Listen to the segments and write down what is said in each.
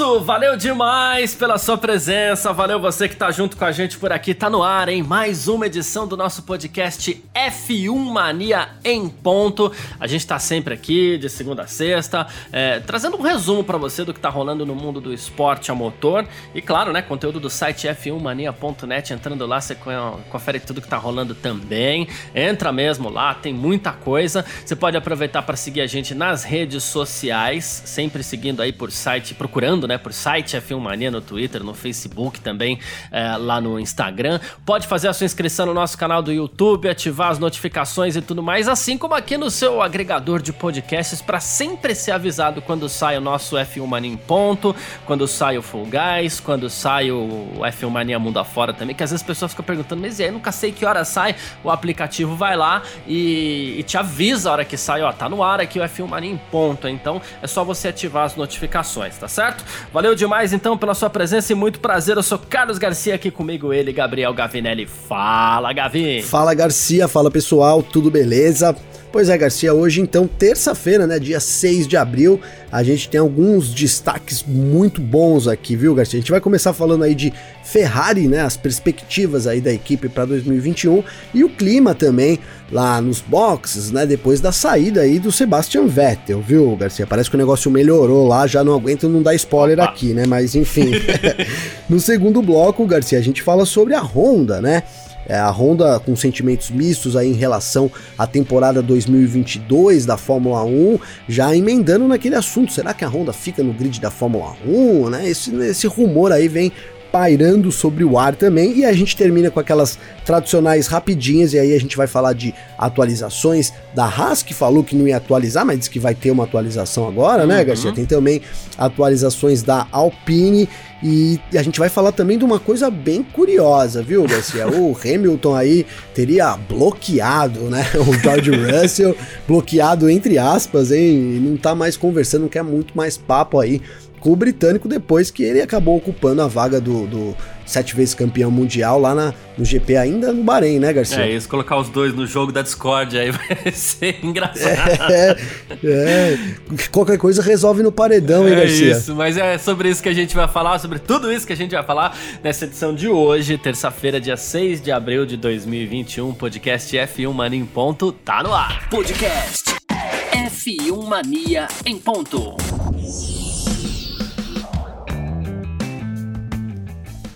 Isso, valeu demais pela sua presença, valeu você que tá junto com a gente por aqui, tá no ar, hein? Mais uma edição do nosso podcast F1 Mania em ponto. A gente tá sempre aqui, de segunda a sexta, é, trazendo um resumo para você do que tá rolando no mundo do esporte a motor. E claro, né, conteúdo do site f1mania.net, entrando lá você confere tudo que tá rolando também. Entra mesmo lá, tem muita coisa. Você pode aproveitar para seguir a gente nas redes sociais, sempre seguindo aí por site procurando, né, por site F1 Mania no Twitter, no Facebook também, é, lá no Instagram. Pode fazer a sua inscrição no nosso canal do YouTube, ativar as notificações e tudo mais, assim como aqui no seu agregador de podcasts para sempre ser avisado quando sai o nosso F1 Mania em ponto, quando sai o Full Guys, quando sai o F1 Mania Mundo Afora também, que às vezes as pessoas ficam perguntando, mas e aí, nunca sei que hora sai, o aplicativo vai lá e, e te avisa a hora que sai, ó, tá no ar aqui o F1 Mania em ponto, então é só você ativar as notificações, tá certo? Valeu demais então pela sua presença e muito prazer. Eu sou Carlos Garcia aqui comigo, ele, Gabriel Gavinelli. Fala, Gavi! Fala, Garcia, fala pessoal, tudo beleza? Pois é, Garcia, hoje então, terça-feira, né, dia 6 de abril, a gente tem alguns destaques muito bons aqui, viu, Garcia? A gente vai começar falando aí de Ferrari, né, as perspectivas aí da equipe para 2021 e o clima também lá nos boxes, né, depois da saída aí do Sebastian Vettel, viu, Garcia? Parece que o negócio melhorou lá, já não aguento não dar spoiler aqui, né, mas enfim. no segundo bloco, Garcia, a gente fala sobre a Honda, né? É, a Honda com sentimentos mistos aí em relação à temporada 2022 da Fórmula 1, já emendando naquele assunto, será que a Honda fica no grid da Fórmula 1, né? Esse, esse rumor aí vem pairando sobre o ar também. E a gente termina com aquelas tradicionais rapidinhas, e aí a gente vai falar de atualizações da Haas, que falou que não ia atualizar, mas disse que vai ter uma atualização agora, né, uhum. Garcia? Tem também atualizações da Alpine. E a gente vai falar também de uma coisa bem curiosa, viu, Garcia? O Hamilton aí teria bloqueado, né? O George Russell, bloqueado entre aspas, hein? Não tá mais conversando, quer muito mais papo aí com o britânico depois que ele acabou ocupando a vaga do, do sete vezes campeão mundial lá na, no GP ainda no Bahrein, né, Garcia? É, isso, colocar os dois no jogo da Discord aí vai ser engraçado. É, é, qualquer coisa resolve no paredão, hein, é Garcia? É isso, mas é sobre isso que a gente vai falar, sobre tudo isso que a gente vai falar nessa edição de hoje, terça-feira, dia 6 de abril de 2021, podcast F1 Mania em ponto, tá no ar. Podcast F1 Mania em ponto.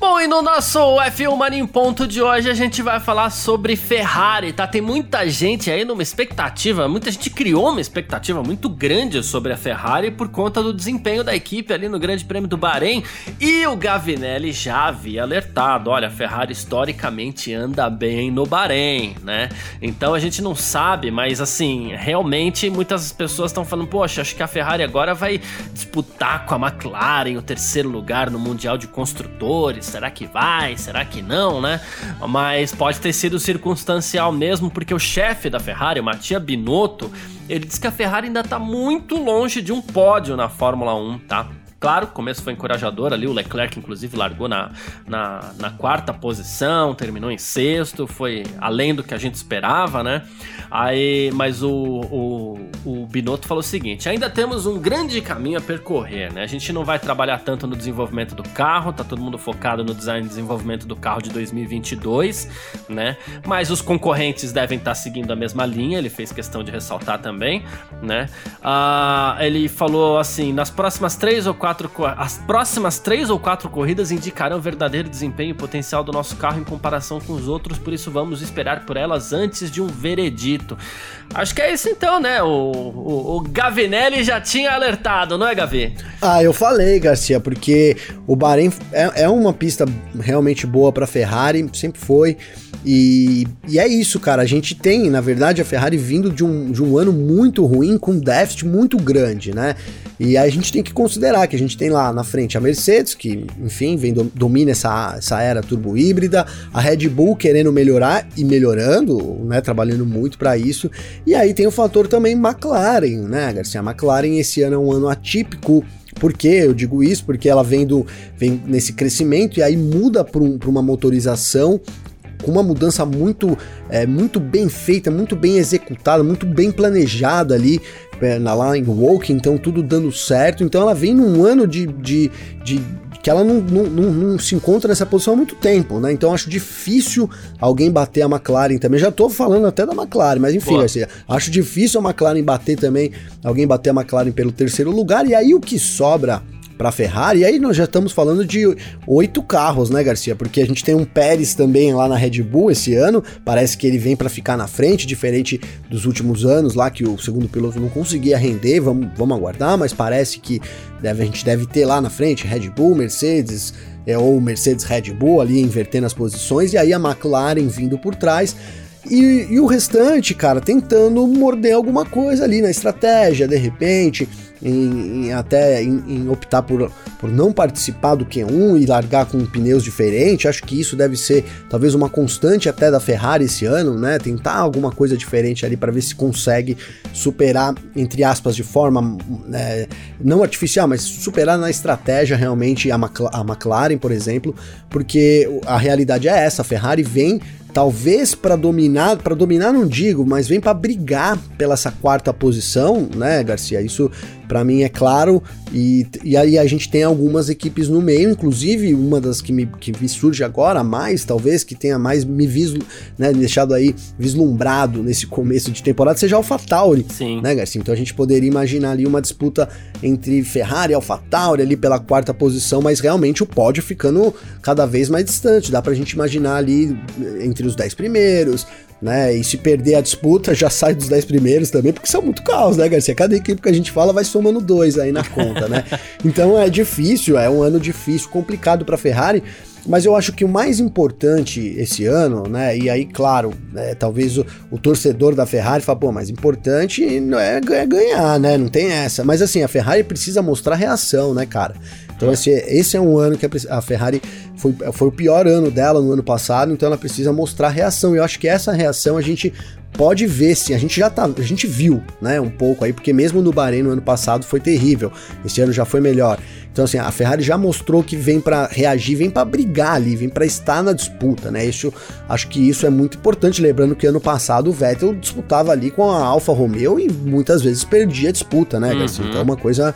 Bom, e no nosso F1 Mania em Ponto de hoje a gente vai falar sobre Ferrari, tá? Tem muita gente aí numa expectativa, muita gente criou uma expectativa muito grande sobre a Ferrari por conta do desempenho da equipe ali no Grande Prêmio do Bahrein. E o Gavinelli já havia alertado: olha, a Ferrari historicamente anda bem no Bahrein, né? Então a gente não sabe, mas assim, realmente muitas pessoas estão falando: poxa, acho que a Ferrari agora vai disputar com a McLaren o terceiro lugar no Mundial de Construtores será que vai? Será que não, né? Mas pode ter sido circunstancial mesmo, porque o chefe da Ferrari, o Mattia Binotto, ele diz que a Ferrari ainda está muito longe de um pódio na Fórmula 1, tá? Claro, o começo foi encorajador ali, o Leclerc inclusive largou na, na, na, quarta posição, terminou em sexto, foi além do que a gente esperava, né? Aí, mas o, o, o Binotto falou o seguinte: ainda temos um grande caminho a percorrer, né? A gente não vai trabalhar tanto no desenvolvimento do carro, tá todo mundo focado no design e desenvolvimento do carro de 2022, né? Mas os concorrentes devem estar tá seguindo a mesma linha, ele fez questão de ressaltar também, né? Ah, ele falou assim: nas próximas três ou quatro quatro, as próximas três ou quatro corridas indicarão o verdadeiro desempenho e potencial do nosso carro em comparação com os outros, por isso vamos esperar por elas antes de um veredito. Acho que é isso então, né? O, o, o Gavinelli já tinha alertado, não é, Gavi? Ah, eu falei, Garcia, porque o Bahrein é, é uma pista realmente boa para Ferrari, sempre foi. E, e, é isso, cara. A gente tem, na verdade, a Ferrari vindo de um, de um ano muito ruim, com um déficit muito grande, né? E a gente tem que considerar que a gente gente tem lá na frente a Mercedes, que, enfim, vem domina essa, essa era turbo híbrida, a Red Bull querendo melhorar e melhorando, né, trabalhando muito para isso. E aí tem o fator também McLaren, né, Garcia? A McLaren esse ano é um ano atípico por que eu digo isso? Porque ela vem, do, vem nesse crescimento e aí muda para um, uma motorização com uma mudança muito, é, muito bem feita, muito bem executada, muito bem planejada ali é, na, lá em Woke, então tudo dando certo. Então ela vem num ano de, de, de que ela não, não, não, não, se encontra nessa posição há muito tempo, né? Então acho difícil alguém bater a McLaren também. Já tô falando até da McLaren, mas enfim, Garcia, acho difícil a McLaren bater também, alguém bater a McLaren pelo terceiro lugar. E aí o que sobra para Ferrari. E aí nós já estamos falando de oito carros, né, Garcia? Porque a gente tem um Pérez também lá na Red Bull esse ano. Parece que ele vem para ficar na frente, diferente dos últimos anos lá que o segundo piloto não conseguia render. Vamos, vamos aguardar, mas parece que deve, a gente deve ter lá na frente Red Bull, Mercedes. É, ou Mercedes Red Bull ali invertendo as posições, e aí a McLaren vindo por trás. E, e, o restante, cara, tentando morder alguma coisa ali na estratégia, de repente, em, em até em, em, optar por, por não participar do Q1 e largar com pneus diferentes. Acho que isso deve ser talvez uma constante até da Ferrari esse ano, né? Tentar alguma coisa diferente ali para ver se consegue superar, entre aspas, de forma né, não artificial, mas superar na estratégia realmente a, a McLaren, por exemplo, porque a realidade é essa: a Ferrari vem talvez para dominar, para dominar não digo, mas vem para brigar pela essa quarta posição, né, Garcia? Isso para mim é claro, e, e aí a gente tem algumas equipes no meio, inclusive uma das que me, que me surge agora, mais talvez, que tenha mais me vislu, né, deixado aí vislumbrado nesse começo de temporada, seja a AlphaTauri, Sim. né, Garcia? Então a gente poderia imaginar ali uma disputa entre Ferrari e AlphaTauri ali pela quarta posição, mas realmente o pódio ficando cada vez mais distante, dá pra gente imaginar ali entre os 10 primeiros, né? E se perder a disputa, já sai dos 10 primeiros também, porque são muito caos, né, Garcia? Cada equipe que a gente fala vai somando dois aí na conta, né? Então é difícil, é um ano difícil, complicado para Ferrari. Mas eu acho que o mais importante esse ano, né? E aí, claro, é, talvez o, o, torcedor da Ferrari fala, pô, mas importante não é, é, ganhar, né? Não tem essa. Mas assim, a Ferrari precisa mostrar reação, né, cara? Então esse, esse é um ano que a, Ferrari foi, foi o pior ano dela no ano passado, então ela precisa mostrar reação. E eu acho que essa reação a gente pode ver sim, a gente já tá, a gente viu, né, um pouco aí, porque mesmo no Bahrein no ano passado foi terrível. Esse ano já foi melhor. Então assim, a Ferrari já mostrou que vem para reagir, vem para brigar ali, vem para estar na disputa, né? Isso, acho que isso é muito importante, lembrando que ano passado o Vettel disputava ali com a Alfa Romeo e muitas vezes perdia a disputa, né? Uhum. Então é uma coisa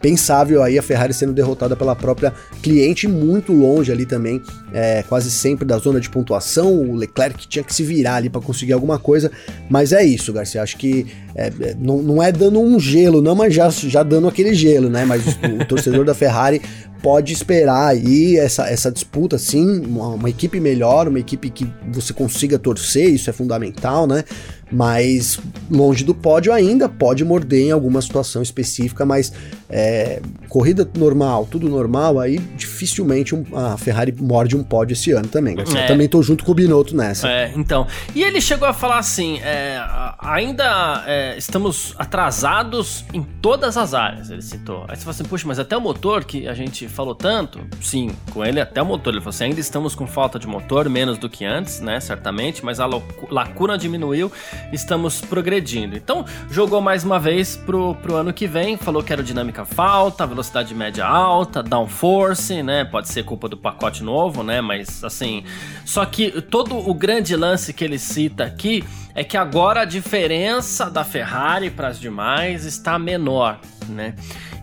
pensável aí a Ferrari sendo derrotada pela própria cliente, muito longe ali também, é, quase sempre da zona de pontuação. O Leclerc tinha que se virar ali para conseguir alguma coisa, mas é isso, Garcia. Acho que é, é, não, não é dando um gelo, não, mas já, já dando aquele gelo, né? Mas o, o torcedor da Ferrari pode esperar aí essa, essa disputa, sim, uma, uma, equipe melhor, uma equipe que você consiga torcer, isso é fundamental, né? Mas longe do pódio ainda, pode morder em alguma situação específica, mas é, corrida normal, tudo normal, aí dificilmente um, a Ferrari morde um pódio esse ano também. É. também tô junto com o Binotto nessa. É, então. E ele chegou a falar assim: é, ainda estamos atrasados em todas as áreas, ele citou. Aí você fala assim, puxa, mas até o motor que a gente falou tanto, sim, com ele até o motor. Ele falou assim: ainda estamos com falta de motor, menos do que antes, né? Certamente, mas a lacuna diminuiu, estamos progredindo. Então, jogou mais uma vez pro, pro ano que vem, falou que aerodinâmica falta, velocidade média alta, downforce, né? Pode ser culpa do pacote novo, né? Mas assim. Só que todo o grande lance que ele cita aqui é que agora a diferença da Ferrari para as demais está menor, né?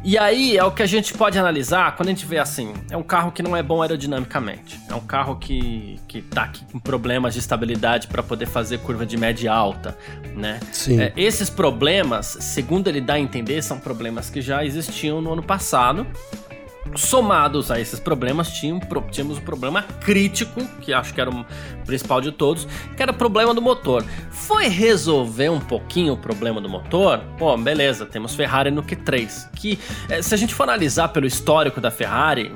E aí é o que a gente pode analisar quando a gente vê assim: é um carro que não é bom aerodinamicamente, é um carro que, que tá aqui com problemas de estabilidade para poder fazer curva de média alta, né? Sim. É, esses problemas, segundo ele dá a entender, são problemas que já existiam no ano passado Somados a esses problemas, tínhamos um problema crítico, que acho que era o principal de todos, que era o problema do motor. Foi resolver um pouquinho o problema do motor? Pô, beleza, temos Ferrari no Q3, que eh, se a gente for analisar pelo histórico da Ferrari,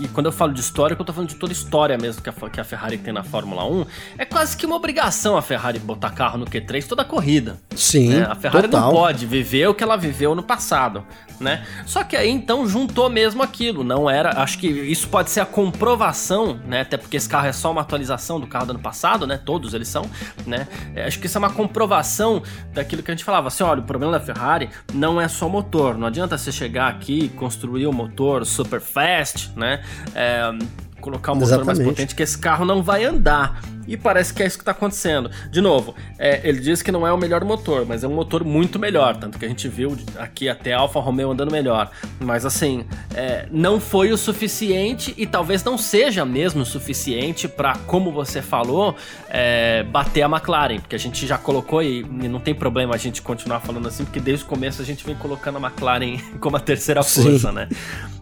e quando eu falo de história, eu tô falando de toda a história mesmo que a, que a Ferrari tem na Fórmula 1, é quase que uma obrigação a Ferrari botar carro no Q3 toda a corrida. Sim. Né? A Ferrari total. não pode viver o que ela viveu no passado, né? Só que aí então juntou mesmo aquilo, não era. Acho que isso pode ser a comprovação, né? Até porque esse carro é só uma atualização do carro do ano passado, né? Todos eles são, né? É, acho que isso é uma comprovação daquilo que a gente falava. Assim, olha, o problema da Ferrari não é só motor. Não adianta você chegar aqui e construir um motor super fast, né? É, colocar um motor Exatamente. mais potente que esse carro não vai andar. E parece que é isso que está acontecendo. De novo, é, ele diz que não é o melhor motor, mas é um motor muito melhor. Tanto que a gente viu aqui até a Alfa Romeo andando melhor. Mas assim, é, não foi o suficiente e talvez não seja mesmo o suficiente para, como você falou, é, bater a McLaren. Porque a gente já colocou e, e, não tem problema a gente continuar falando assim, porque desde o começo a gente vem colocando a McLaren como a terceira força, Sim. né?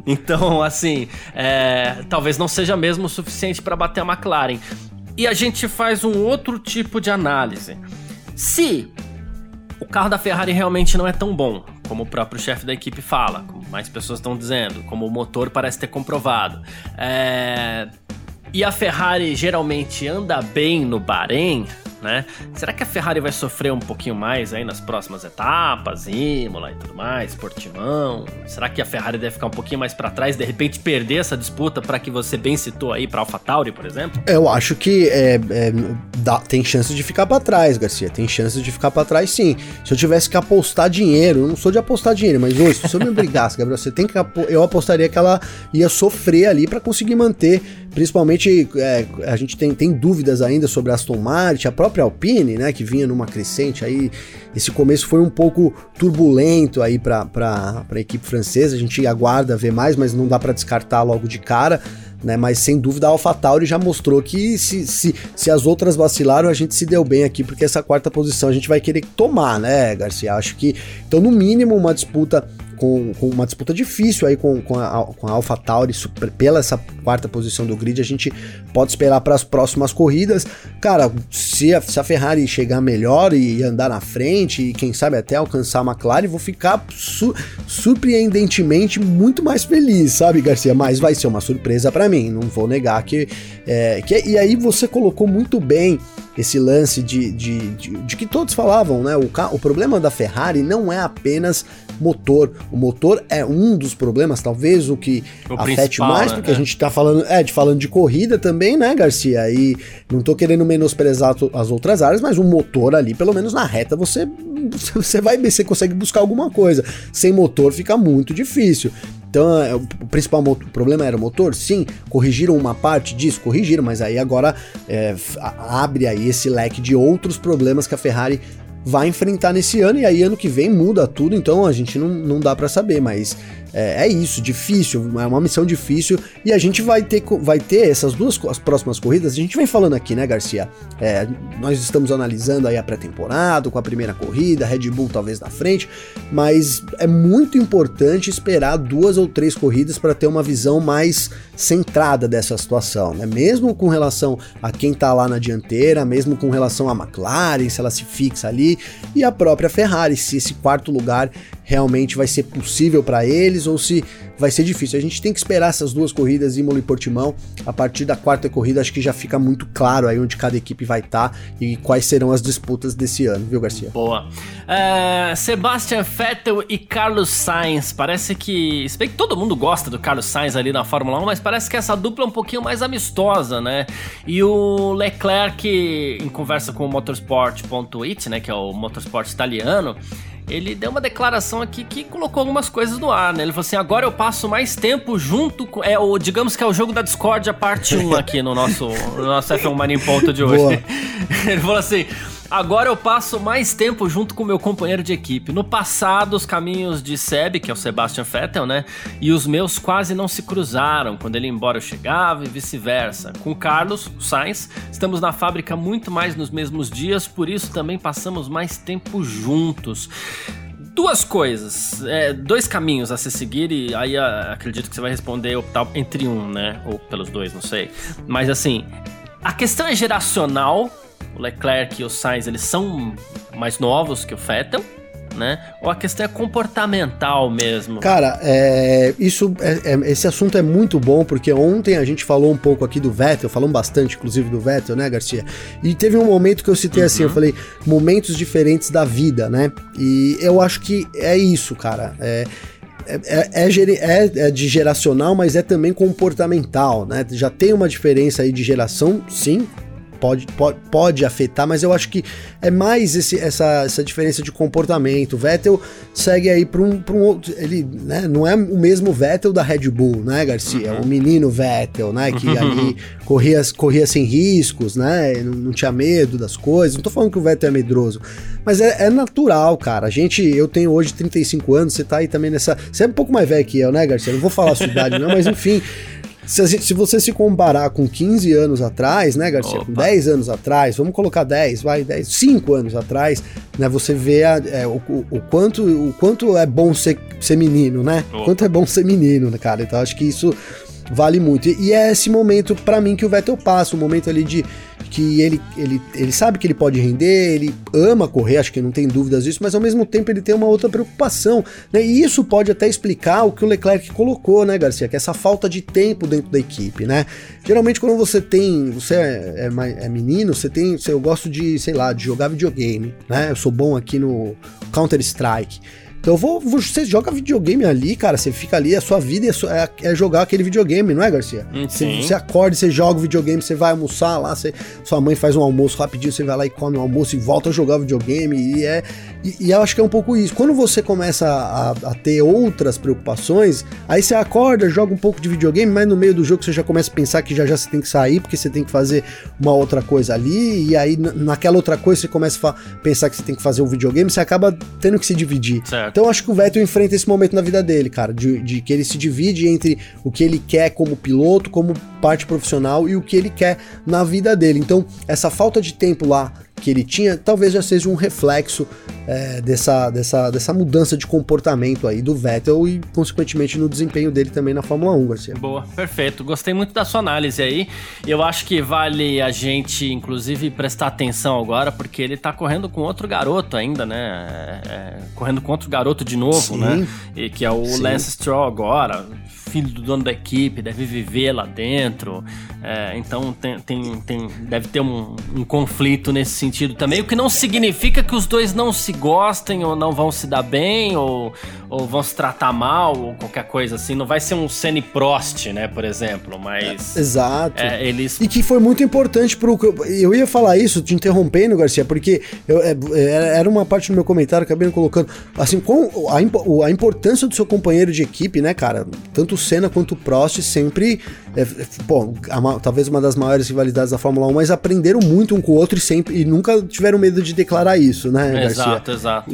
Então, assim, é, talvez não seja mesmo o suficiente para bater a McLaren e a gente faz um outro tipo de análise. Se o carro da Ferrari realmente não é tão bom, como o próprio chefe da equipe fala, como mais pessoas estão dizendo, como o motor parece ter comprovado, é... e a Ferrari geralmente anda bem no Bahrein, né? Será que a Ferrari vai sofrer um pouquinho mais aí nas próximas etapas, Imola e tudo mais, Portimão? Será que a Ferrari deve ficar um pouquinho mais para trás, de repente perder essa disputa para que você bem citou aí para AlphaTauri, por exemplo? Eu acho que é, é, dá, tem chance de ficar para trás, Garcia. Tem chance de ficar para trás, sim. Se eu tivesse que apostar dinheiro, eu não sou de apostar dinheiro, mas hoje, se eu me obrigasse, Gabriel, você tem que eu apostaria que ela ia sofrer ali para conseguir manter, principalmente é, a gente tem, tem dúvidas ainda sobre a Aston Martin, a própria própria Alpine, né, que vinha numa crescente aí, esse começo foi um pouco turbulento aí para a equipe francesa, a gente aguarda ver mais, mas não dá para descartar logo de cara. Né, mas sem dúvida a AlphaTauri já mostrou que se, se, se as outras vacilaram, a gente se deu bem aqui, porque essa quarta posição a gente vai querer tomar, né, Garcia? Acho que, então, no mínimo, uma disputa com, com uma disputa difícil aí com, com a, com a AlphaTauri pela essa quarta posição do grid, a gente pode esperar para as próximas corridas. Cara, se a, se a, Ferrari chegar melhor e andar na frente e quem sabe até alcançar a McLaren, vou ficar su surpreendentemente muito mais feliz, sabe, Garcia? Mas vai ser uma surpresa para mim, não vou negar que, é, que. E aí você colocou muito bem esse lance de, de, de, de, que todos falavam, né? O, o problema da Ferrari não é apenas motor. O motor é um dos problemas, talvez o que o afete mais, né? porque a gente tá falando, é, de falando de corrida também, né, Garcia? E não tô querendo menosprezar as outras áreas, mas o motor ali, pelo menos na reta, você você vai você consegue buscar alguma coisa. Sem motor fica muito difícil. Então, o principal problema era o motor? Sim. Corrigiram uma parte disso? Corrigiram, mas aí agora é, abre aí esse leque de outros problemas que a Ferrari vai enfrentar nesse ano e aí ano que vem muda tudo, então a gente não, não dá para saber, mas é, é, isso, difícil, é uma missão difícil e a gente vai ter, vai ter essas duas as próximas corridas. A gente vem falando aqui, né, Garcia? É, nós estamos analisando aí a pré-temporada com a primeira corrida, Red Bull talvez na frente, mas é muito importante esperar duas ou três corridas para ter uma visão mais centrada dessa situação, né? Mesmo com relação a quem tá lá na dianteira, mesmo com relação a McLaren, se ela se fixa ali, e a própria Ferrari, se esse quarto lugar realmente vai ser possível para eles ou se vai ser difícil. A gente tem que esperar essas duas corridas, Imola e Portimão. A partir da quarta corrida, acho que já fica muito claro aí onde cada equipe vai estar tá e quais serão as disputas desse ano, viu, Garcia? Boa. Uh, Sebastian Vettel e Carlos Sainz. Parece que. Se bem que todo mundo gosta do Carlos Sainz ali na Fórmula 1, mas parece que essa dupla é um pouquinho mais amistosa, né? E o Leclerc, em conversa com o Motorsport.it, né? Que é o motorsport italiano ele deu uma declaração aqui que colocou algumas coisas no ar, né? Ele falou assim: agora eu passo mais tempo junto com. É, o, digamos que é o jogo da Discord, a parte 1 aqui no nosso, no nosso F1 Mania em Ponto de hoje. Ele falou assim. Agora eu passo mais tempo junto com meu companheiro de equipe. No passado, os caminhos de Seb, que é o Sebastian Vettel, né? E os meus quase não se cruzaram. Quando ele ia embora, eu chegava e vice-versa. Com Carlos Sainz, estamos na fábrica muito mais nos mesmos dias, por isso também passamos mais tempo juntos duas coisas, é, dois caminhos a se seguir, e aí a, acredito que você vai responder optar entre um, né? Ou pelos dois, não sei. Mas assim, a questão é geracional o Leclerc e o Sainz, eles são mais novos que o Vettel, né? Ou a questão é comportamental mesmo? Cara, é, isso, é, é, esse assunto é muito bom, porque ontem a gente falou um pouco aqui do Vettel, falamos bastante, inclusive, do Vettel, né, Garcia? E teve um momento que eu citei uhum. assim, eu uhum. falei, momentos diferentes da vida, né? E eu acho que é isso, cara. É, é, é, é, é, de geracional, mas é também comportamental, né? Já tem uma diferença aí de geração, sim, pode, pode, pode afetar, mas eu acho que é mais esse, essa, essa diferença de comportamento. O Vettel segue aí para um, um outro. Ele né, não é o mesmo Vettel da Red Bull, né, Garcia? Uhum. O menino Vettel, né? Que ali corria, corria sem riscos, né? Não, não, tinha medo das coisas. Não tô falando que o Vettel é medroso, mas é, é, natural, cara. A gente, eu tenho hoje 35 anos, você tá aí também nessa. Você é um pouco mais velho que eu, né, Garcia? Não vou falar a sua idade, não, mas enfim. Se, se, você se comparar com 15 anos atrás, né, Garcia? Opa. Com 10 anos atrás, vamos colocar 10, vai, 10, 5 anos atrás, né? Você vê a, é, o, o, quanto, o quanto é bom ser, ser menino, né? O quanto é bom ser menino, né, cara? Então acho que isso vale muito. E, é esse momento, para mim, que o Vettel passa, um momento ali de que ele, ele, ele sabe que ele pode render, ele ama correr, acho que não tem dúvidas disso, mas ao mesmo tempo ele tem uma outra preocupação, né? E isso pode até explicar o que o Leclerc colocou, né, Garcia? Que é essa falta de tempo dentro da equipe, né? Geralmente quando você tem, você é, é, é menino, você tem, você, eu gosto de, sei lá, de jogar videogame, né? Eu sou bom aqui no Counter Strike. Então vou, você joga videogame ali, cara, você fica ali, a sua vida é, é, é jogar aquele videogame, não é, Garcia? Hum, sim. Você, você acorda, você joga o videogame, você vai almoçar lá, você, sua mãe faz um almoço rapidinho, você vai lá e come o almoço e volta a jogar o videogame, e é. E, e eu acho que é um pouco isso. Quando você começa a, a, ter outras preocupações, aí você acorda, joga um pouco de videogame, mas no meio do jogo você já começa a pensar que já já você tem que sair, porque você tem que fazer uma outra coisa ali, e aí naquela outra coisa você começa a pensar que você tem que fazer um videogame, você acaba tendo que se dividir. Certo. Então acho que o Vettel enfrenta esse momento na vida dele, cara, de, de, que ele se divide entre o que ele quer como piloto, como parte profissional e o que ele quer na vida dele. Então, essa falta de tempo lá que ele tinha, talvez já seja um reflexo é, dessa, dessa, dessa mudança de comportamento aí do Vettel e, consequentemente, no desempenho dele também na Fórmula 1, Garcia. Boa, perfeito. Gostei muito da sua análise aí. Eu acho que vale a gente, inclusive, prestar atenção agora, porque ele tá correndo com outro garoto ainda, né? É, é correndo com outro garoto de novo, né? Sim. né? E que é o Sim. Lance Stroll agora filho do dono da equipe, deve viver lá dentro. É, então tem, tem, tem, deve ter um, um, conflito nesse sentido também, o que não significa que os dois não se gostem ou não vão se dar bem ou, ou vão se tratar mal ou qualquer coisa assim. Não vai ser um Senny Prost, né, por exemplo, mas... É, exato. É, eles... E que foi muito importante pro... Eu ia falar isso, te interrompendo, Garcia, porque eu, é, é, era uma parte do meu comentário, acabei colocando, assim, com a, a importância do seu companheiro de equipe, né, cara? Tanto Senna quanto o Prost sempre, é, pô, a, talvez uma das maiores rivalidades da Fórmula 1, mas aprenderam muito um com o outro e sempre e nunca tiveram medo de declarar isso, né, Exato, Garcia? exato.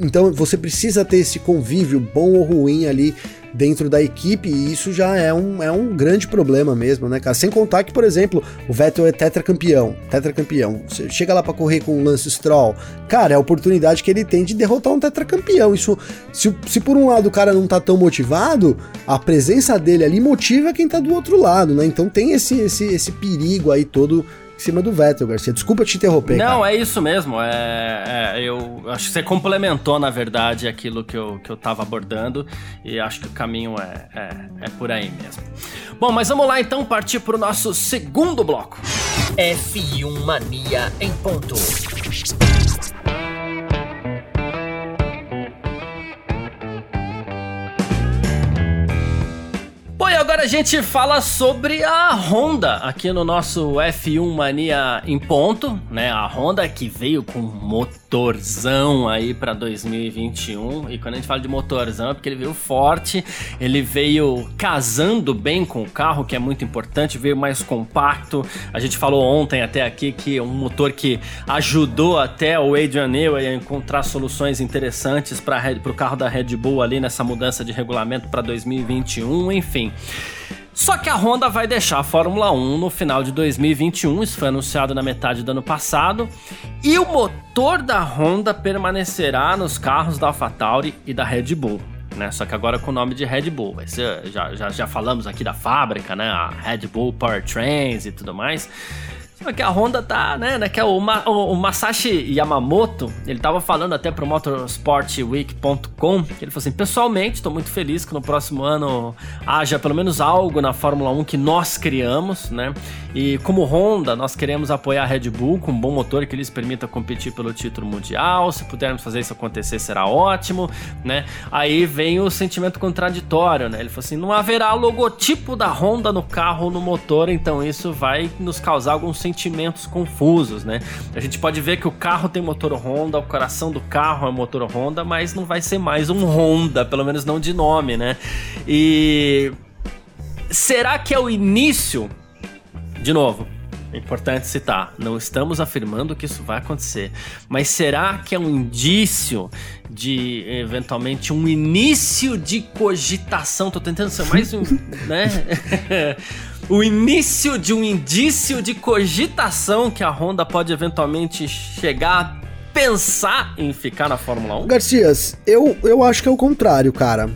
Então você precisa ter esse convívio bom ou ruim ali dentro da equipe, e isso já é um, é um grande problema mesmo, né, cara? Sem contar que, por exemplo, o Vettel é tetracampeão, tetracampeão. Você chega lá para correr com o Lance Stroll, cara, é a oportunidade que ele tem de derrotar um tetracampeão. Isso, se, se por um lado o cara não tá tão motivado, a presença dele ali motiva quem tá do outro lado, né? Então tem esse, esse, esse perigo aí todo cima do Vettel, Garcia. Desculpa te interromper. Não, cara. é isso mesmo. É, é, eu acho que você complementou, na verdade, aquilo que eu, que eu tava abordando. E acho que o caminho é, é, é por aí mesmo. Bom, mas vamos lá então partir para o nosso segundo bloco. F1 Mania em ponto. Agora a gente fala sobre a Honda aqui no nosso F1 Mania em ponto, né? A Honda que veio com motorzão aí para 2021. E quando a gente fala de motorzão é porque ele veio forte, ele veio casando bem com o carro, que é muito importante, veio mais compacto. A gente falou ontem até aqui que é um motor que ajudou até o Adrian Newey a encontrar soluções interessantes para o carro da Red Bull ali nessa mudança de regulamento para 2021, enfim. Só que a Honda vai deixar a Fórmula 1 no final de 2021, isso foi anunciado na metade do ano passado, e o motor da Honda permanecerá nos carros da AlphaTauri e da Red Bull. Né? Só que agora com o nome de Red Bull. Vai ser, já, já, já falamos aqui da fábrica, né? A Red Bull Powertrains e tudo mais. É que a Honda tá, né, né que é o, Ma, o, o, Masashi Yamamoto, ele tava falando até pro motorsportweek.com, que ele falou assim, pessoalmente, tô muito feliz que no próximo ano haja pelo menos algo na Fórmula 1 que nós criamos, né, e como Honda, nós queremos apoiar a Red Bull com um bom motor que lhes permita competir pelo título mundial, se pudermos fazer isso acontecer será ótimo, né, aí vem o sentimento contraditório, né, ele falou assim, não haverá logotipo da Honda no carro ou no motor, então isso vai nos causar algum sentimento sentimentos confusos, né? A gente pode ver que o carro tem motor Honda, o coração do carro é motor Honda, mas não vai ser mais um Honda, pelo menos não de nome, né? E será que é o início? De novo, é importante citar, não estamos afirmando que isso vai acontecer, mas será que é um indício de eventualmente um início de cogitação? Tô tentando ser mais um, né? o início de um indício de cogitação que a Honda pode eventualmente chegar a pensar em ficar na Fórmula 1? Garcias, eu, eu acho que é o contrário, cara.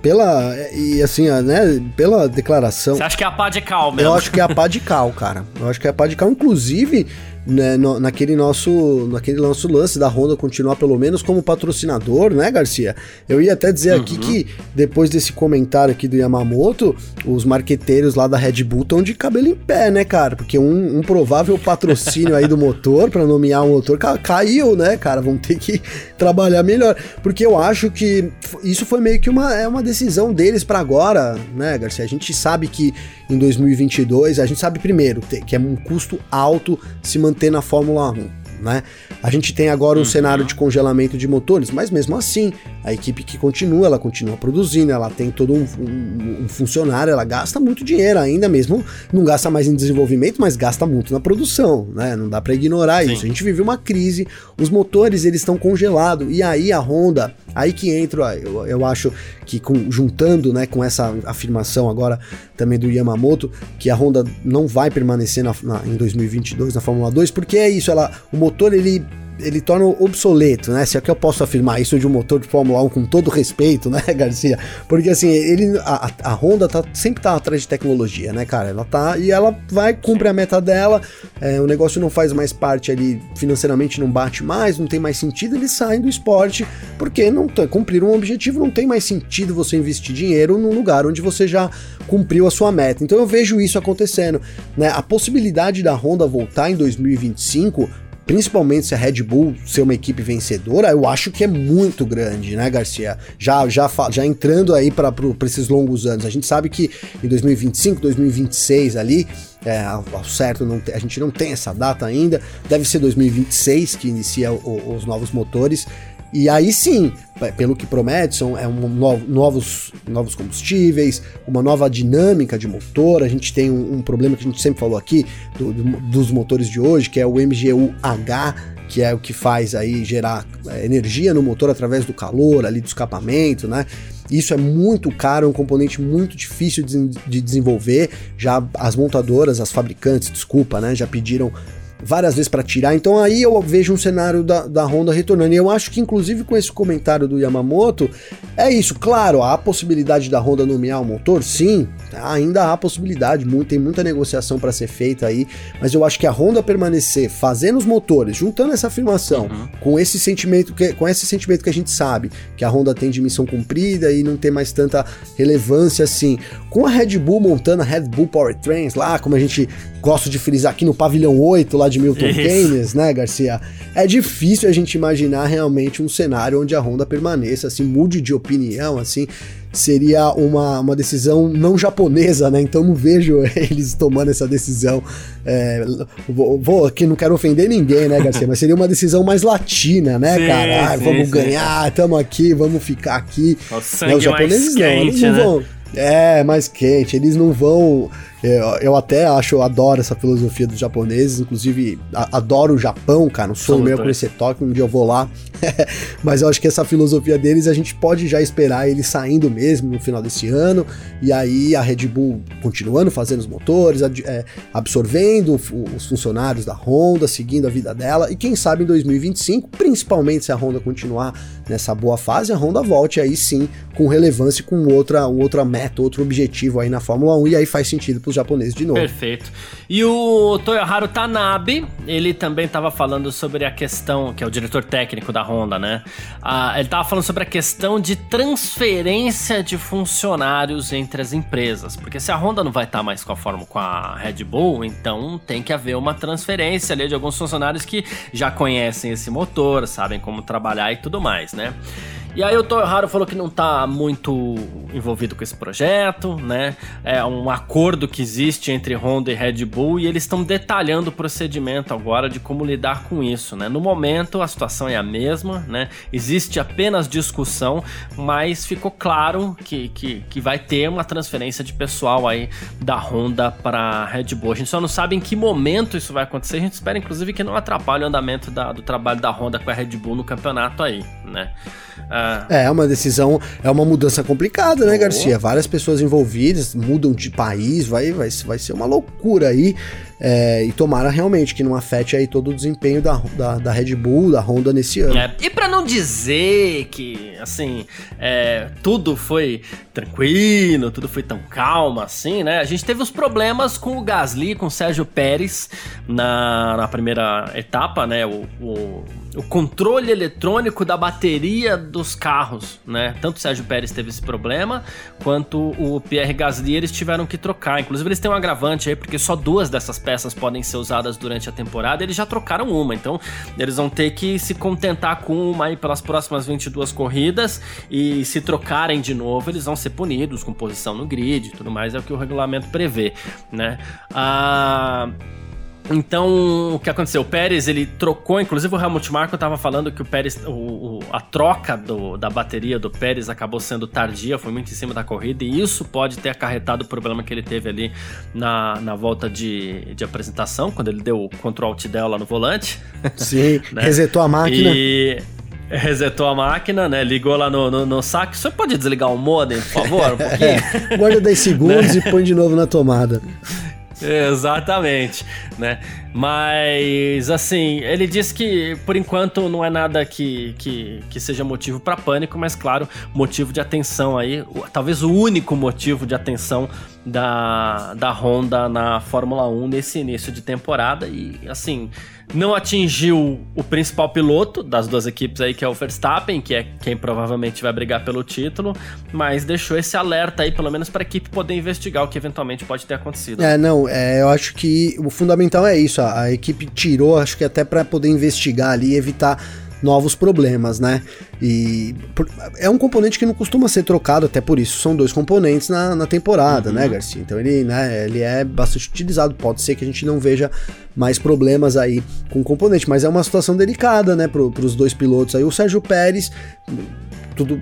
Pela. E assim, né? Pela declaração. Você acha que é a pá de cal mesmo? Eu acho que é a pá de cal, cara. Eu acho que é a pá de cal. Inclusive, né, no, naquele, nosso, naquele nosso lance da Honda continuar pelo menos como patrocinador, né, Garcia? Eu ia até dizer uhum. aqui que depois desse comentário aqui do Yamamoto, os marqueteiros lá da Red Bull estão de cabelo em pé, né, cara? Porque um, um provável patrocínio aí do motor, para nomear o motor, ca caiu, né, cara? Vão ter que trabalhar melhor. Porque eu acho que isso foi meio que uma, é uma decisão deles para agora, né, Garcia? A gente sabe que em 2022, a gente sabe primeiro que é um custo alto se manter manter na Fórmula 1 né? A gente tem agora um uhum. cenário de congelamento de motores, mas mesmo assim, a equipe que continua, ela continua produzindo, ela tem todo um, um, um, funcionário, ela gasta muito dinheiro ainda mesmo, não gasta mais em desenvolvimento, mas gasta muito na produção, né? Não dá para ignorar Sim. isso. A gente vive uma crise, os motores eles estão congelados e aí a Honda, aí que entra, eu, eu acho que com, juntando, né, com essa afirmação agora também do Yamamoto, que a Honda não vai permanecer na, na, em 2022 na Fórmula 2, porque é isso, ela, o motor ele ele torna obsoleto, né? Se é que eu posso afirmar isso de um motor de Fórmula 1 com todo respeito, né, Garcia? Porque assim, ele, a, a Honda tá, sempre tá atrás de tecnologia, né, cara? Ela tá e ela vai cumprir a meta dela. É, o negócio não faz mais parte ali financeiramente, não bate mais, não tem mais sentido. Eles saem do esporte porque não cumpriram um objetivo. Não tem mais sentido você investir dinheiro num lugar onde você já cumpriu a sua meta. Então eu vejo isso acontecendo, né? A possibilidade da Honda voltar em 2025 principalmente se a Red Bull ser uma equipe vencedora, eu acho que é muito grande, né, Garcia? Já, já, já entrando aí para esses longos anos, a gente sabe que em 2025, 2026 ali, é, ao certo, não, a gente não tem essa data ainda, deve ser 2026 que inicia o, os novos motores. E aí sim, pelo que promete, são é um, novos, novos combustíveis, uma nova dinâmica de motor. A gente tem um, um problema que a gente sempre falou aqui do, do, dos motores de hoje, que é o MGU-H, que é o que faz aí gerar é, energia no motor através do calor ali do escapamento, né? Isso é muito caro, é um componente muito difícil de, de desenvolver. Já as montadoras, as fabricantes, desculpa, né, já pediram várias vezes para tirar. Então aí eu vejo um cenário da, da Honda retornando. E eu acho que, inclusive, com esse comentário do Yamamoto, é isso. Claro, há a possibilidade da Honda nomear o motor? Sim, ainda há possibilidade. Muito, tem muita negociação para ser feita aí. Mas eu acho que a Honda permanecer fazendo os motores, juntando essa afirmação uhum. com esse sentimento que, com esse sentimento que a gente sabe que a Honda tem de missão cumprida e não tem mais tanta relevância assim. Com a Red Bull montando a Red Bull Powertrains lá, como a gente gosta de frisar aqui no pavilhão 8 lá de Milton Isso. Keynes, né, Garcia? É difícil a gente imaginar realmente um cenário onde a Honda permaneça, assim, mude de opinião, assim, seria uma, uma decisão não japonesa, né? Então não vejo eles tomando essa decisão. É, vou, vou, aqui, não quero ofender ninguém, né, Garcia? Mas seria uma decisão mais latina, né, sim, cara? Ah, sim, vamos sim. ganhar, estamos aqui, vamos ficar aqui. O sangue né, os japoneses não, quente, eles não né? vão. É, mais quente. Eles não vão eu, eu até acho, eu adoro essa filosofia dos japoneses, inclusive a, adoro o Japão, cara, um sonho meu conhecer Tóquio, um dia eu vou lá. Mas eu acho que essa filosofia deles a gente pode já esperar eles saindo mesmo no final desse ano, e aí a Red Bull continuando fazendo os motores, é, absorvendo os funcionários da Honda, seguindo a vida dela, e quem sabe em 2025, principalmente se a Honda continuar nessa boa fase, a Honda volte aí sim com relevância com outra, outra meta, outro objetivo aí na Fórmula 1 e aí faz sentido para os japoneses de novo. Perfeito. E o Toyoharu Tanabe, ele também estava falando sobre a questão, que é o diretor técnico da Honda, né? Ah, ele estava falando sobre a questão de transferência de funcionários entre as empresas, porque se a Honda não vai estar tá mais com a Fórmula com a Red Bull, então tem que haver uma transferência ali de alguns funcionários que já conhecem esse motor, sabem como trabalhar e tudo mais, né? E aí o Toyoharu falou que não tá muito envolvido com esse projeto, né? É um acordo que existe entre Honda e Red Bull e eles estão detalhando o procedimento agora de como lidar com isso, né? No momento a situação é a mesma, né? Existe apenas discussão, mas ficou claro que, que, que vai ter uma transferência de pessoal aí da Honda para Red Bull. A gente só não sabe em que momento isso vai acontecer. A gente espera inclusive que não atrapalhe o andamento da, do trabalho da Honda com a Red Bull no campeonato aí, né? Ah. É, uma decisão, é uma mudança complicada, né, oh. Garcia? Várias pessoas envolvidas, mudam de país, vai, vai, vai ser uma loucura aí. É, e tomara realmente que não afete aí todo o desempenho da, da, da Red Bull, da Honda nesse ano. É, e para não dizer que, assim, é, tudo foi tranquilo, tudo foi tão calmo assim, né? A gente teve os problemas com o Gasly, com o Sérgio Pérez na, na primeira etapa, né? O, o, o controle eletrônico da bateria dos carros, né? Tanto o Sérgio Pérez teve esse problema, quanto o Pierre Gasly eles tiveram que trocar. Inclusive eles têm um agravante aí, porque só duas dessas peças podem ser usadas durante a temporada, eles já trocaram uma, então eles vão ter que se contentar com uma aí pelas próximas 22 corridas e se trocarem de novo, eles vão ser punidos com posição no grid e tudo mais, é o que o regulamento prevê, né? Ah. Então, o que aconteceu? O Pérez, ele trocou, inclusive o Helmut Marko estava falando que o Pérez, o, o, a troca do, da bateria do Pérez acabou sendo tardia, foi muito em cima da corrida, e isso pode ter acarretado o problema que ele teve ali na, na volta de, de apresentação, quando ele deu o Ctrl Alt Del lá no volante. Sim, né? resetou a máquina. E resetou a máquina, né? Ligou lá no, no, no saque. Você pode desligar o modem, por favor? Um pouquinho? é, guarda 10 segundos né? e põe de novo na tomada. Exatamente, né? Mas, assim, ele disse que por enquanto não é nada que, que, que seja motivo para pânico, mas, claro, motivo de atenção aí, talvez o único motivo de atenção da, da Honda na Fórmula 1 nesse início de temporada. E, assim, não atingiu o principal piloto das duas equipes aí, que é o Verstappen, que é quem provavelmente vai brigar pelo título, mas deixou esse alerta aí, pelo menos para a equipe poder investigar o que eventualmente pode ter acontecido. É, não, é, eu acho que o fundamental é isso, a, a equipe tirou, acho que até para poder investigar ali evitar novos problemas, né? E é um componente que não costuma ser trocado, até por isso são dois componentes na, na temporada, né, uhum. né, Garcia? Então ele, né, ele é bastante utilizado. Pode ser que a gente não veja mais problemas aí com o componente, mas é uma situação delicada, né, para os dois pilotos aí. O Sérgio Pérez tudo,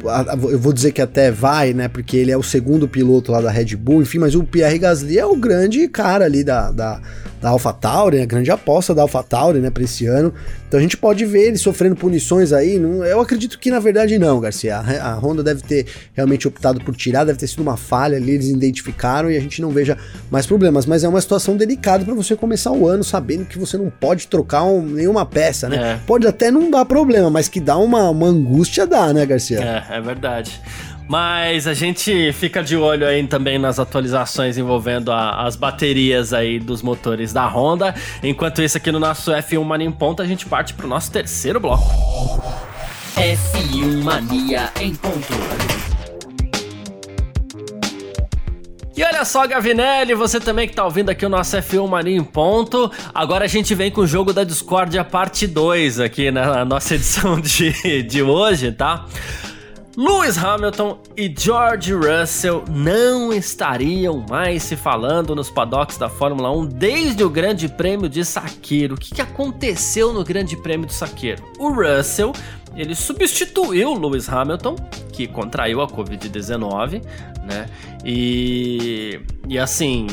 eu vou dizer que até vai, né? Porque ele é o segundo piloto lá da Red Bull, enfim, mas o Pierre Gasly é o grande cara ali da, da, da AlphaTauri, né? A grande aposta da AlphaTauri, né, para esse ano. Então a gente pode ver ele sofrendo punições aí. Não, eu acredito que na verdade não, Garcia. A, a, Honda deve ter realmente optado por tirar, deve ter sido uma falha ali, eles identificaram e a gente não veja mais problemas. Mas é uma situação delicada para você começar o ano sabendo que você não pode trocar um, nenhuma peça, né? É. Pode até não dar problema, mas que dá uma, uma angústia, dá, né, Garcia? É, é verdade. Mas a gente fica de olho aí também nas atualizações envolvendo a, as baterias aí dos motores da Honda. Enquanto isso aqui no nosso F1 Mania em Ponto, a gente parte pro nosso terceiro bloco. F1 Mania em Ponto. E olha só, Gavinelli, você também que tá ouvindo aqui o nosso F1 Mania em ponto. Agora a gente vem com o jogo da Discord a parte 2 aqui na nossa edição de, de hoje, tá? Lewis Hamilton e George Russell não estariam mais se falando nos paddocks da Fórmula 1 desde o Grande Prêmio de Saqueiro. O que, aconteceu no Grande Prêmio de Saqueiro? O Russell ele substituiu Lewis Hamilton, que contraiu a Covid-19, né? E, e assim,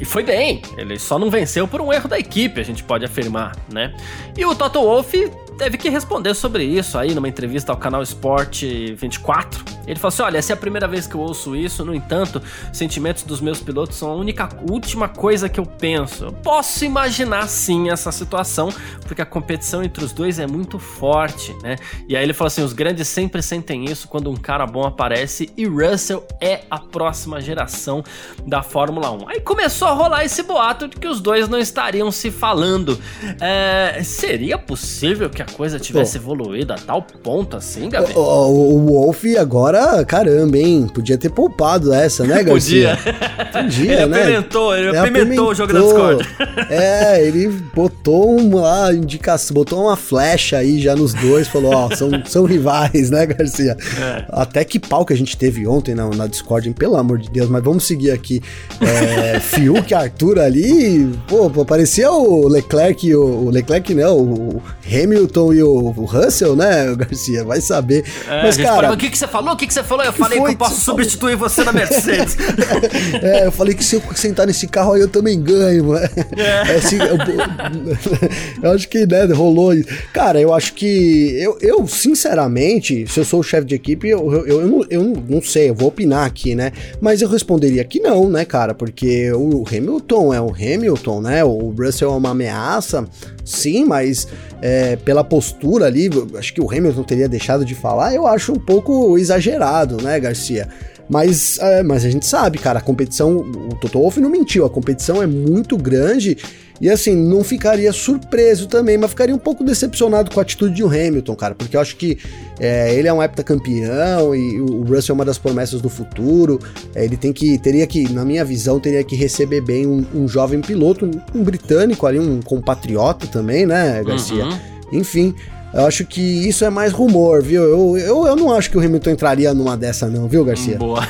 e foi bem. Ele só não venceu por um erro da equipe, a gente pode afirmar, né? E o Toto Wolff teve que responder sobre isso aí numa entrevista ao canal Sport 24 Ele falou assim: olha, essa é a primeira vez que eu ouço isso, no entanto, sentimentos dos meus pilotos são a única última coisa que eu penso. Eu posso imaginar sim essa situação, porque a competição entre os dois é muito forte, né? E aí ele falou assim: os grandes sempre sentem isso quando um cara bom aparece e Russell é a próxima geração da Fórmula 1. Aí começou a rolar esse boato de que os dois não estariam se falando. É, seria possível que a coisa tivesse Pô. evoluído a tal ponto assim, Gabi? O, o, o Wolf agora, caramba, hein? Podia ter poupado essa, né, Garcia? Podia. Podia, ele né? Apimentou, ele, ele apimentou o jogo da Discord. É, ele botou uma indicação, botou uma flecha aí já nos dois, falou, ó, são, são rivais, né, Garcia? É. Até que pau que a gente teve ontem na, na Discord, hein? pelo amor de Deus, mas vamos seguir aqui. É, Fiuk e Arthur ali, pô, parecia o Leclerc o, o Leclerc não, o Hamilton e o, Russell, né, Garcia? Vai saber. É, mas, cara. o que, que você falou? O que, que você falou? Eu falei que eu posso substituir falou? você na Mercedes. é, eu falei que se eu sentar nesse carro aí eu também ganho, É. é assim, eu, eu, acho que, né, rolou. Cara, eu acho que. Eu, eu sinceramente, se eu sou o chefe de equipe, eu, eu, eu, não, eu não sei, eu vou opinar aqui, né? Mas eu responderia que não, né, cara? Porque o Hamilton é o Hamilton, né? O Russell é uma ameaça, sim, mas é, pela postura ali, acho que o Hamilton teria deixado de falar, eu acho um pouco exagerado, né, Garcia? Mas, é, mas a gente sabe, cara, a competição, o Toto Wolff não mentiu, a competição é muito grande e assim, não ficaria surpreso também, mas ficaria um pouco decepcionado com a atitude de um Hamilton, cara, porque eu acho que é, ele é um heptacampeão e o Russell é uma das promessas do futuro. É, ele tem que, teria que, na minha visão, teria que receber bem um, um jovem piloto, um, um, britânico ali, um compatriota também, né, Garcia? Uhum. Enfim, eu acho que isso é mais rumor, viu? Eu, eu, eu não acho que o Hamilton entraria numa dessa, não, viu, Garcia? Boa.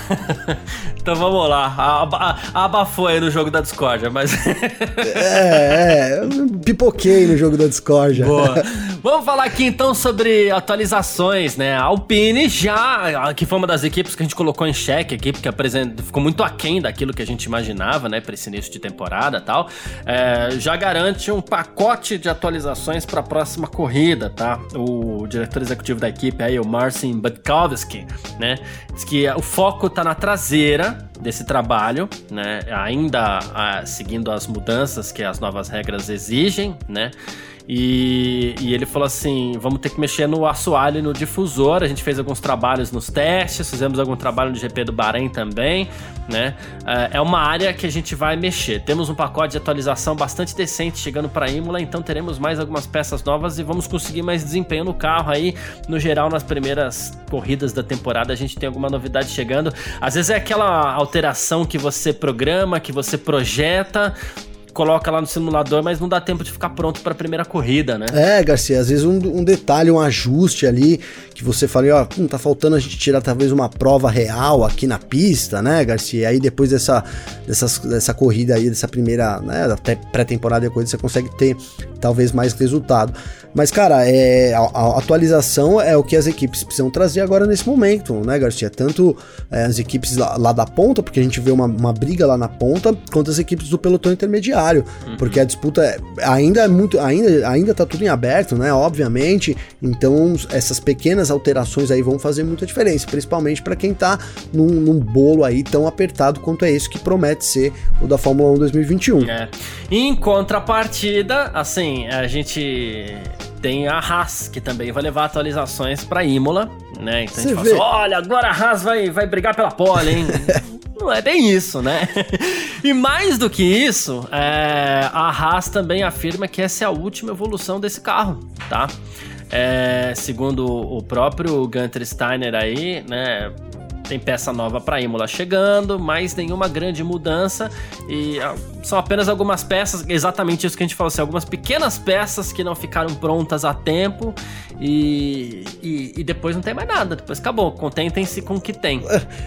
então vamos lá. Abafou aí no jogo da discórdia, mas. é, é. Pipoquei no jogo da discórdia. Boa. Vamos falar aqui então sobre atualizações, né? A Alpine já, que foi uma das equipes que a gente colocou em xeque aqui, porque ficou muito aquém daquilo que a gente imaginava, né, para esse início de temporada e tal, é, já garante um pacote de atualizações para a próxima corrida, tá? O diretor executivo da equipe aí, o Marcin Budkowski, né, diz que o foco tá na traseira desse trabalho, né, ainda a, ah, seguindo as mudanças que as novas regras exigem, né, e, e, ele falou assim: vamos ter que mexer no assoalho e no difusor. A gente fez alguns trabalhos nos testes, fizemos algum trabalho no GP do Bahrein também, né? É, é uma área que a gente vai mexer. Temos um pacote de atualização bastante decente chegando para Imola, então teremos mais algumas peças novas e vamos conseguir mais desempenho no carro aí. No geral, nas primeiras corridas da temporada, a gente tem alguma novidade chegando. Às vezes é aquela alteração que você programa, que você projeta coloca lá no simulador, mas não dá tempo de ficar pronto para a primeira corrida, né? É, Garcia, às vezes um, um, detalhe, um ajuste ali que você fala, ó, hum, tá faltando a gente tirar talvez uma prova real aqui na pista, né, Garcia? E aí depois dessa, dessas, dessa corrida aí, dessa primeira, né, até pré-temporada e coisa, você consegue ter talvez mais resultado. Mas, cara, é, a, a, atualização é o que as equipes precisam trazer agora nesse momento, né, Garcia? Tanto é, as equipes lá, lá, da ponta, porque a gente vê uma, uma briga lá na ponta, quanto as equipes do pelotão intermediário, uhum. porque a disputa é, ainda é muito, ainda, ainda tá tudo em aberto, né, obviamente, então essas pequenas alterações aí vão fazer muita diferença, principalmente para quem tá num, num, bolo aí tão apertado quanto é esse que promete ser o da Fórmula 1 2021. É. Em contrapartida, assim, a gente tem a Haas, que também vai levar atualizações para Imola, né? Então Você a gente fala assim, olha, agora a Haas vai, vai brigar pela pole, hein? Não é bem isso, né? e mais do que isso, é, a Haas também afirma que essa é a última evolução desse carro, tá? É, segundo o próprio Gunter Steiner aí, né? Tem peça nova para Imola chegando, mas nenhuma grande mudança e ah, são apenas algumas peças, exatamente isso que a gente falou, assim, algumas pequenas peças que não ficaram prontas a tempo e, e, e depois não tem mais nada, depois acabou, contentem-se com o que tem.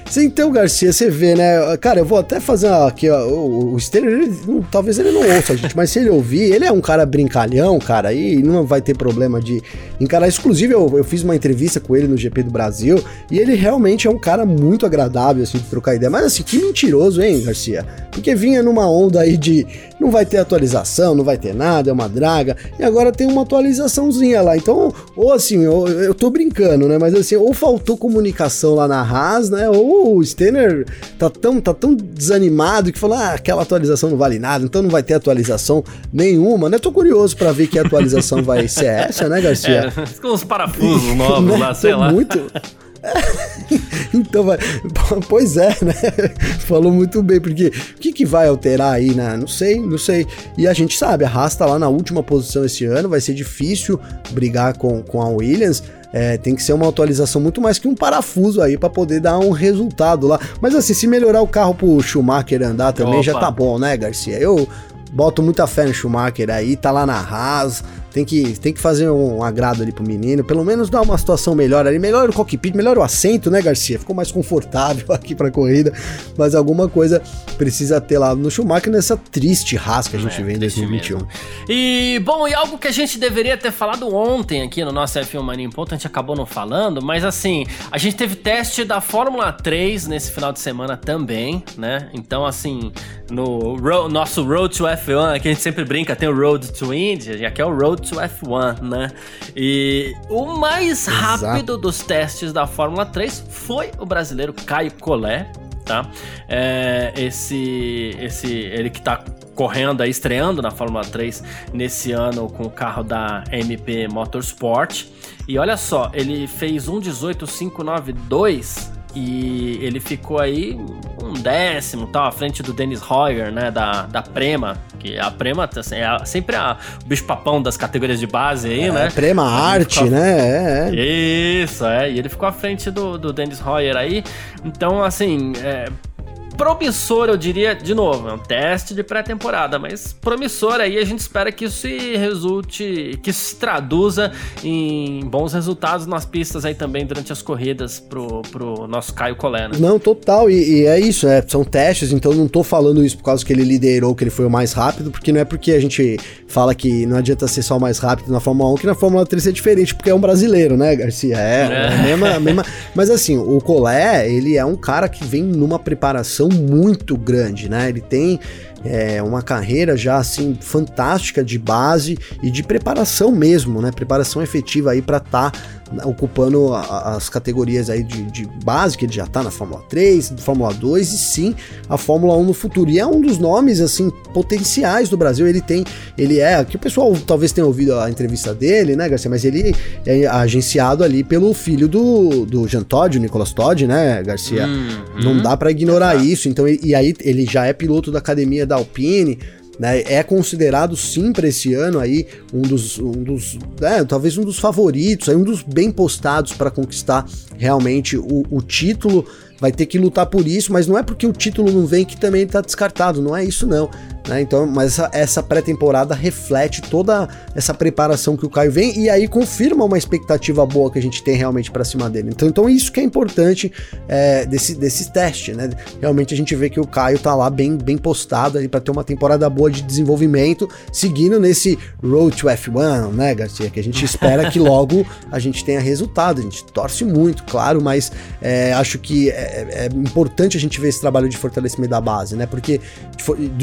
Sim, então, Garcia, você vê, né? Cara, eu vou até fazer aqui, ó, o, o ele, talvez ele não ouça a gente, mas se ele ouvir, ele é um cara brincalhão, cara, e não vai ter problema de encarar. Exclusive, eu, eu fiz uma entrevista com ele no GP do Brasil e ele realmente é um cara muito agradável, assim, de trocar ideia. Mas assim, que mentiroso, hein, Garcia? Porque vinha numa onda aí de não vai ter atualização, não vai ter nada, é uma draga. E agora tem uma atualizaçãozinha lá. Então, ou assim, eu, eu tô brincando, né? Mas assim, ou faltou comunicação lá na Haas, né? Ou o Stenner tá tão, tá tão desanimado que falou, ah, aquela atualização não vale nada, então não vai ter atualização nenhuma, né? Tô curioso para ver que atualização vai ser essa, né, Garcia? É, com os parafusos novos né? lá, sei Tô lá. Muito... então, vai. Pois é, né? Falou muito bem, porque o que, que vai alterar aí, né? Não sei, não sei. E a gente sabe, a Haas tá lá na última posição esse ano, vai ser difícil brigar com, com a Williams. É, tem que ser uma atualização muito mais que um parafuso aí para poder dar um resultado lá. Mas assim, se melhorar o carro pro Schumacher andar também Opa. já tá bom, né, Garcia? Eu boto muita fé no Schumacher aí, tá lá na Haas, tem que, tem que fazer um agrado ali pro menino, pelo menos dar uma situação melhor ali, melhor o cockpit, melhor o assento, né, Garcia? Ficou mais confortável aqui pra corrida, mas alguma coisa precisa ter lá no Schumacher nessa triste rasca que a gente é, vê em 2021. Mesmo. E, bom, e algo que a gente deveria ter falado ontem aqui no nosso F1 Mania Ponto, a gente acabou não falando, mas assim, a gente teve teste da Fórmula 3 nesse final de semana também, né? Então, assim, no ro nosso Road to F1, que a gente sempre brinca, tem o Road to Indy, aqui é o Road to F1, né? E o mais Exato. rápido dos testes da Fórmula 3 foi o brasileiro Caio Collet, tá? É, esse, esse, ele que tá correndo aí, estreando na Fórmula 3 nesse ano com o carro da MP Motorsport. E olha só, ele fez 1.18.592 e ele ficou aí décimo, tal, à frente do Dennis Hoyer, né, da, da Prema, que a Prema assim, é sempre a, o bicho-papão das categorias de base aí, é, né? Prema Arte, ficou... né? É, é. Isso, é, e ele ficou à frente do, do Dennis Hoyer aí, então, assim, é, promissor, eu diria, de novo, é um teste de pré-temporada, mas promissor aí, a gente espera que isso se resulte, que isso se traduza em bons resultados nas pistas aí também durante as corridas pro, pro nosso Caio Colé, né? Não, total, e, e, é isso, é, são testes, então não tô falando isso por causa que ele liderou, que ele foi o mais rápido, porque não é porque a gente fala que não adianta ser só o mais rápido na Fórmula 1, que na Fórmula 3 é diferente, porque é um brasileiro, né, Garcia? É, é. é a mesma, a mesma, mas assim, o Colé, ele é um cara que vem numa preparação muito grande, né? Ele tem é, uma carreira já assim fantástica de base e de preparação mesmo, né? Preparação efetiva aí para estar tá ocupando a, as categorias aí de, de, base, que ele já tá na Fórmula 3, Fórmula 2 e sim a Fórmula 1 no futuro. E é um dos nomes assim potenciais do Brasil. Ele tem, ele é, que o pessoal talvez tenha ouvido a entrevista dele, né, Garcia, mas ele é agenciado ali pelo filho do, do Jean Todd, o Nicolas Todd, né, Garcia? Hum, Não hum, dá para ignorar isso. Então, e, e aí ele já é piloto da academia da Alpine. Né, é considerado sim para esse ano aí um dos, um dos é, talvez um dos favoritos, aí um dos bem postados para conquistar realmente o, o título vai ter que lutar por isso, mas não é porque o título não vem que também está descartado, não é isso não. Né? Então, mas essa, essa pré-temporada reflete toda essa preparação que o Caio vem e aí confirma uma expectativa boa que a gente tem realmente para cima dele. Então, então isso que é importante é, desse, desse teste, né? Realmente a gente vê que o Caio tá lá bem, bem postado ali para ter uma temporada boa de desenvolvimento, seguindo nesse Road to F1, né, Garcia? Que a gente espera que logo a gente tenha resultado. A gente torce muito, claro, mas é, acho que é, é, importante a gente ver esse trabalho de fortalecimento da base, né? Porque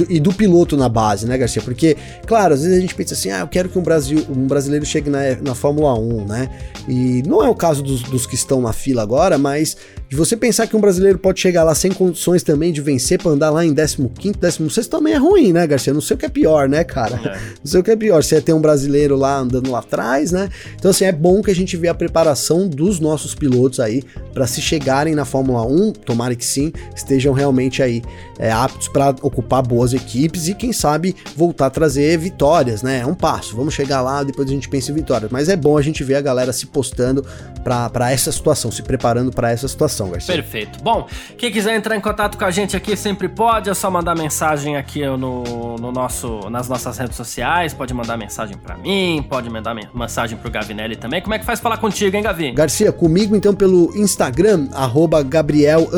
e do piloto piloto na base, né, Garcia? Porque, claro, às vezes a gente pensa assim, ah, eu quero que um, Brasil, um brasileiro chegue na, na Fórmula 1, né? E não é o caso dos, dos que estão na fila agora, mas de você pensar que um brasileiro pode chegar lá sem condições também de vencer para andar lá em 15º, 16 também é ruim, né, Garcia? Não sei o que é pior, né, cara? É. Não sei o que é pior, se é ter um brasileiro lá andando lá atrás, né? Então, assim, é bom que a gente vê a preparação dos nossos pilotos aí para se chegarem na Fórmula 1, tomara que sim, estejam realmente aí é, aptos para ocupar boas equipes e, quem sabe, voltar a trazer vitórias, né? É um passo, vamos chegar lá, depois a gente pensa em vitórias. Mas é bom a gente ver a galera se postando para essa situação, se preparando para essa situação informação, Garcia. Perfeito. Bom, quem quiser entrar em contato com a gente aqui sempre pode, é só mandar mensagem aqui no, no nosso, nas nossas redes sociais, pode mandar mensagem para mim, pode mandar mensagem pro Gavinelli também. Como é que faz falar contigo, hein, Gavi? Garcia, comigo então pelo Instagram, arroba Gabriel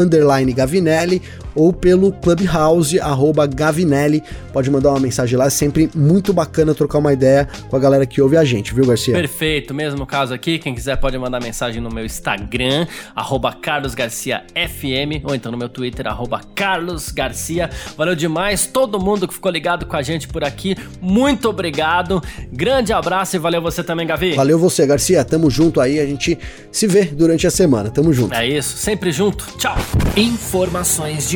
Gavinelli ou pelo Clubhouse, arroba Gavinelli. Pode mandar uma mensagem lá, é sempre muito bacana trocar uma ideia com a galera que ouve a gente, viu, Garcia? Perfeito, mesmo caso aqui, quem quiser pode mandar mensagem no meu Instagram, arroba carlosgarciafm, ou então no meu Twitter, arroba carlosgarcia. Valeu demais, todo mundo que ficou ligado com a gente por aqui, muito obrigado, grande abraço e valeu você também, Gavi. Valeu você, Garcia, tamo junto aí, a gente se vê durante a semana, tamo junto. É isso, sempre junto, tchau. Informações